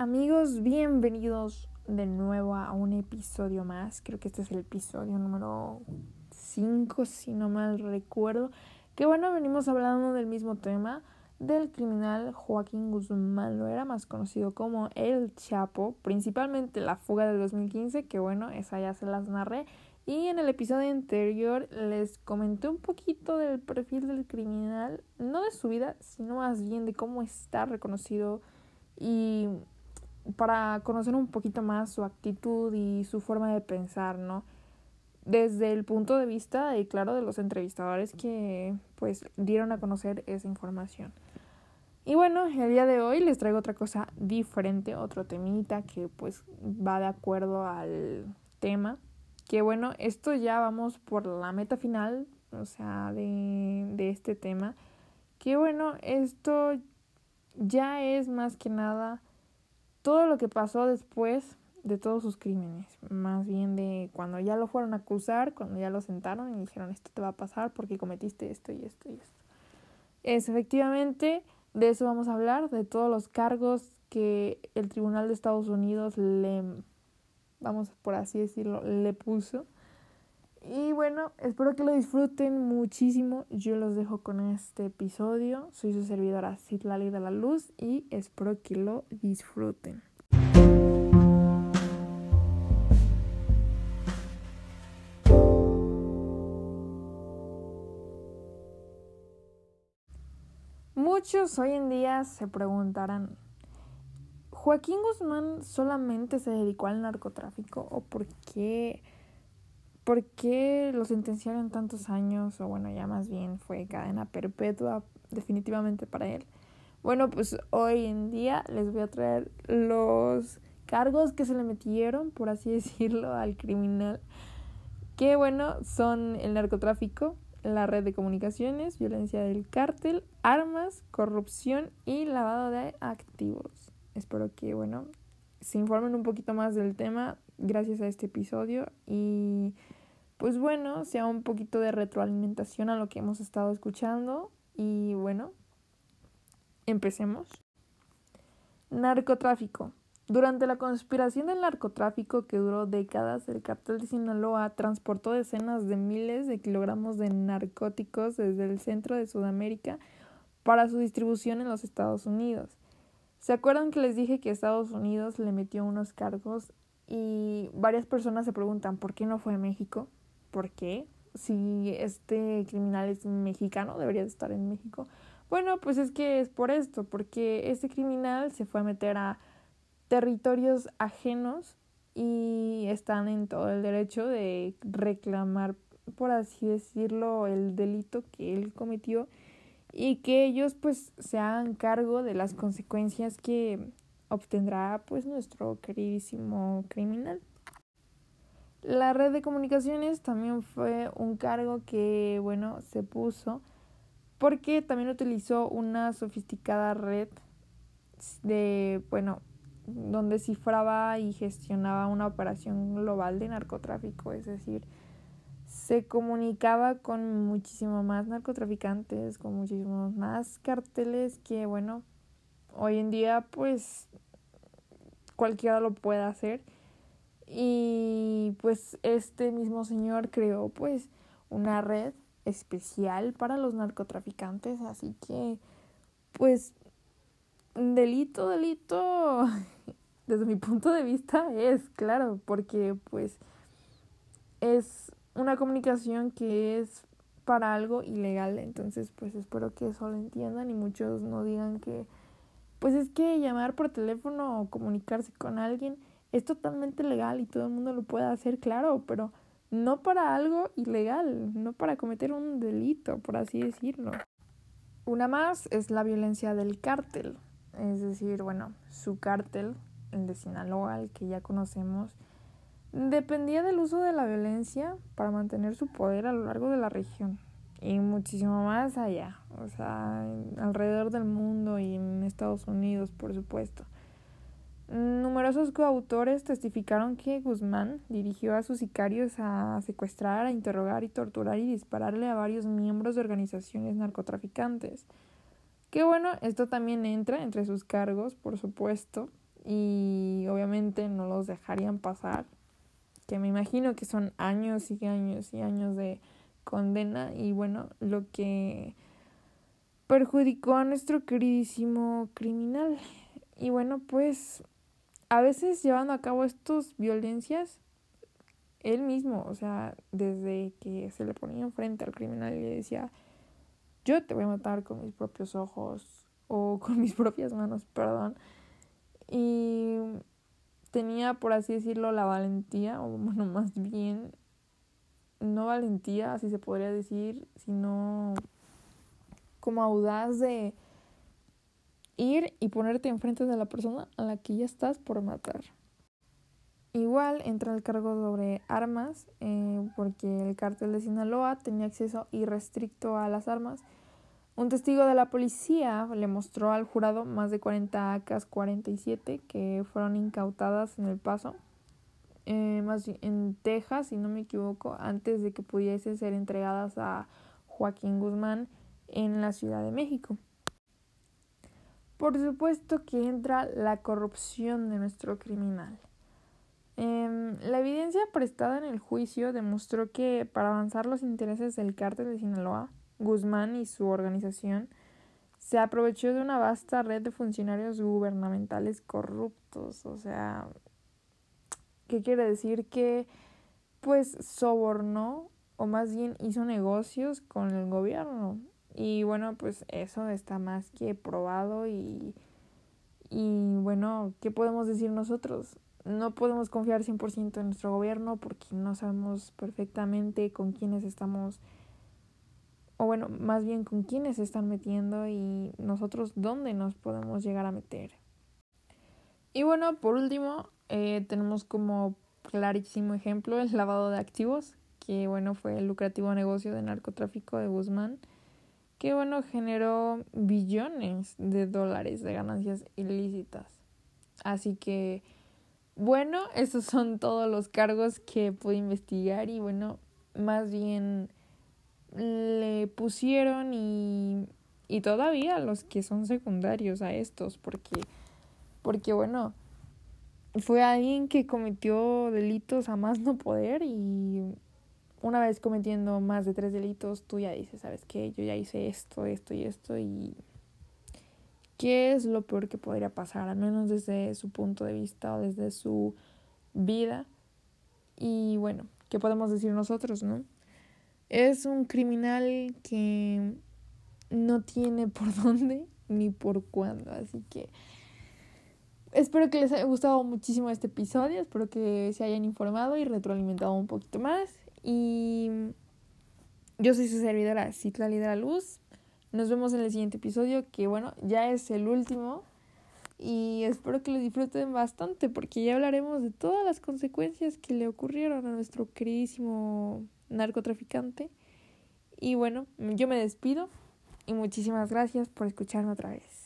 Amigos, bienvenidos de nuevo a un episodio más. Creo que este es el episodio número 5, si no mal recuerdo. Que bueno, venimos hablando del mismo tema del criminal Joaquín Guzmán lo era más conocido como El Chapo, principalmente la fuga del 2015, que bueno, esa ya se las narré. Y en el episodio anterior les comenté un poquito del perfil del criminal, no de su vida, sino más bien de cómo está reconocido y para conocer un poquito más su actitud y su forma de pensar, ¿no? Desde el punto de vista, y claro, de los entrevistadores que pues dieron a conocer esa información. Y bueno, el día de hoy les traigo otra cosa diferente, otro temita que pues va de acuerdo al tema. Que bueno, esto ya vamos por la meta final, o sea, de, de este tema. Que bueno, esto ya es más que nada todo lo que pasó después de todos sus crímenes, más bien de cuando ya lo fueron a acusar, cuando ya lo sentaron y dijeron esto te va a pasar porque cometiste esto y esto y esto. Es efectivamente, de eso vamos a hablar, de todos los cargos que el Tribunal de Estados Unidos le, vamos por así decirlo, le puso. Y bueno, espero que lo disfruten muchísimo. Yo los dejo con este episodio. Soy su servidora Citlali de la Luz y espero que lo disfruten. Muchos hoy en día se preguntarán, ¿Joaquín Guzmán solamente se dedicó al narcotráfico o por qué? ¿Por qué lo sentenciaron tantos años? O bueno, ya más bien fue cadena perpetua definitivamente para él. Bueno, pues hoy en día les voy a traer los cargos que se le metieron, por así decirlo, al criminal. Que bueno, son el narcotráfico, la red de comunicaciones, violencia del cártel, armas, corrupción y lavado de activos. Espero que, bueno, se informen un poquito más del tema gracias a este episodio y pues bueno, sea un poquito de retroalimentación a lo que hemos estado escuchando y bueno, empecemos. Narcotráfico. Durante la conspiración del narcotráfico que duró décadas, el cartel de Sinaloa transportó decenas de miles de kilogramos de narcóticos desde el centro de Sudamérica para su distribución en los Estados Unidos. ¿Se acuerdan que les dije que Estados Unidos le metió unos cargos y varias personas se preguntan por qué no fue a México? ¿Por qué? Si este criminal es mexicano, debería de estar en México. Bueno, pues es que es por esto, porque este criminal se fue a meter a territorios ajenos y están en todo el derecho de reclamar, por así decirlo, el delito que él cometió y que ellos pues se hagan cargo de las consecuencias que obtendrá pues nuestro queridísimo criminal. La red de comunicaciones también fue un cargo que bueno se puso porque también utilizó una sofisticada red de bueno donde cifraba y gestionaba una operación global de narcotráfico, es decir, se comunicaba con muchísimo más narcotraficantes, con muchísimos más carteles que, bueno, hoy en día pues cualquiera lo puede hacer. Y pues este mismo señor creó pues una red especial para los narcotraficantes, así que pues delito, delito, desde mi punto de vista es claro, porque pues es una comunicación que es para algo ilegal. Entonces, pues espero que eso lo entiendan y muchos no digan que, pues es que llamar por teléfono o comunicarse con alguien es totalmente legal y todo el mundo lo puede hacer, claro, pero no para algo ilegal, no para cometer un delito, por así decirlo. Una más es la violencia del cártel, es decir, bueno, su cártel, el de Sinaloa, el que ya conocemos, dependía del uso de la violencia para mantener su poder a lo largo de la región y muchísimo más allá, o sea, alrededor del mundo y en Estados Unidos, por supuesto. Numerosos coautores testificaron que Guzmán dirigió a sus sicarios a secuestrar, a interrogar y torturar y dispararle a varios miembros de organizaciones narcotraficantes. Que bueno, esto también entra entre sus cargos, por supuesto, y obviamente no los dejarían pasar, que me imagino que son años y años y años de condena y bueno, lo que perjudicó a nuestro queridísimo criminal. Y bueno, pues a veces llevando a cabo estas violencias, él mismo, o sea, desde que se le ponía enfrente al criminal y le decía, yo te voy a matar con mis propios ojos o con mis propias manos, perdón. Y tenía, por así decirlo, la valentía, o bueno, más bien, no valentía, así se podría decir, sino como audaz de ir y ponerte enfrente de la persona a la que ya estás por matar. Igual entra el cargo sobre armas, eh, porque el cártel de Sinaloa tenía acceso irrestricto a las armas. Un testigo de la policía le mostró al jurado más de 40 AK-47 que fueron incautadas en El Paso, eh, más en Texas, si no me equivoco, antes de que pudiesen ser entregadas a Joaquín Guzmán en la Ciudad de México. Por supuesto que entra la corrupción de nuestro criminal. Em, la evidencia prestada en el juicio demostró que para avanzar los intereses del cártel de Sinaloa, Guzmán y su organización se aprovechó de una vasta red de funcionarios gubernamentales corruptos. O sea, ¿qué quiere decir? Que pues sobornó o más bien hizo negocios con el gobierno. Y bueno, pues eso está más que probado y, y bueno, ¿qué podemos decir nosotros? No podemos confiar 100% en nuestro gobierno porque no sabemos perfectamente con quiénes estamos, o bueno, más bien con quiénes se están metiendo y nosotros dónde nos podemos llegar a meter. Y bueno, por último, eh, tenemos como clarísimo ejemplo el lavado de activos, que bueno, fue el lucrativo negocio de narcotráfico de Guzmán que bueno, generó billones de dólares de ganancias ilícitas. Así que, bueno, esos son todos los cargos que pude investigar y bueno, más bien le pusieron y, y todavía los que son secundarios a estos, porque, porque bueno, fue alguien que cometió delitos a más no poder y una vez cometiendo más de tres delitos, tú ya dices, ¿sabes qué? Yo ya hice esto, esto y esto y ¿qué es lo peor que podría pasar? Al menos desde su punto de vista o desde su vida. Y bueno, ¿qué podemos decir nosotros, no? Es un criminal que no tiene por dónde ni por cuándo, así que espero que les haya gustado muchísimo este episodio, espero que se hayan informado y retroalimentado un poquito más. Y yo soy su servidora, Citla Lidera Luz. Nos vemos en el siguiente episodio, que bueno, ya es el último. Y espero que lo disfruten bastante, porque ya hablaremos de todas las consecuencias que le ocurrieron a nuestro queridísimo narcotraficante. Y bueno, yo me despido y muchísimas gracias por escucharme otra vez.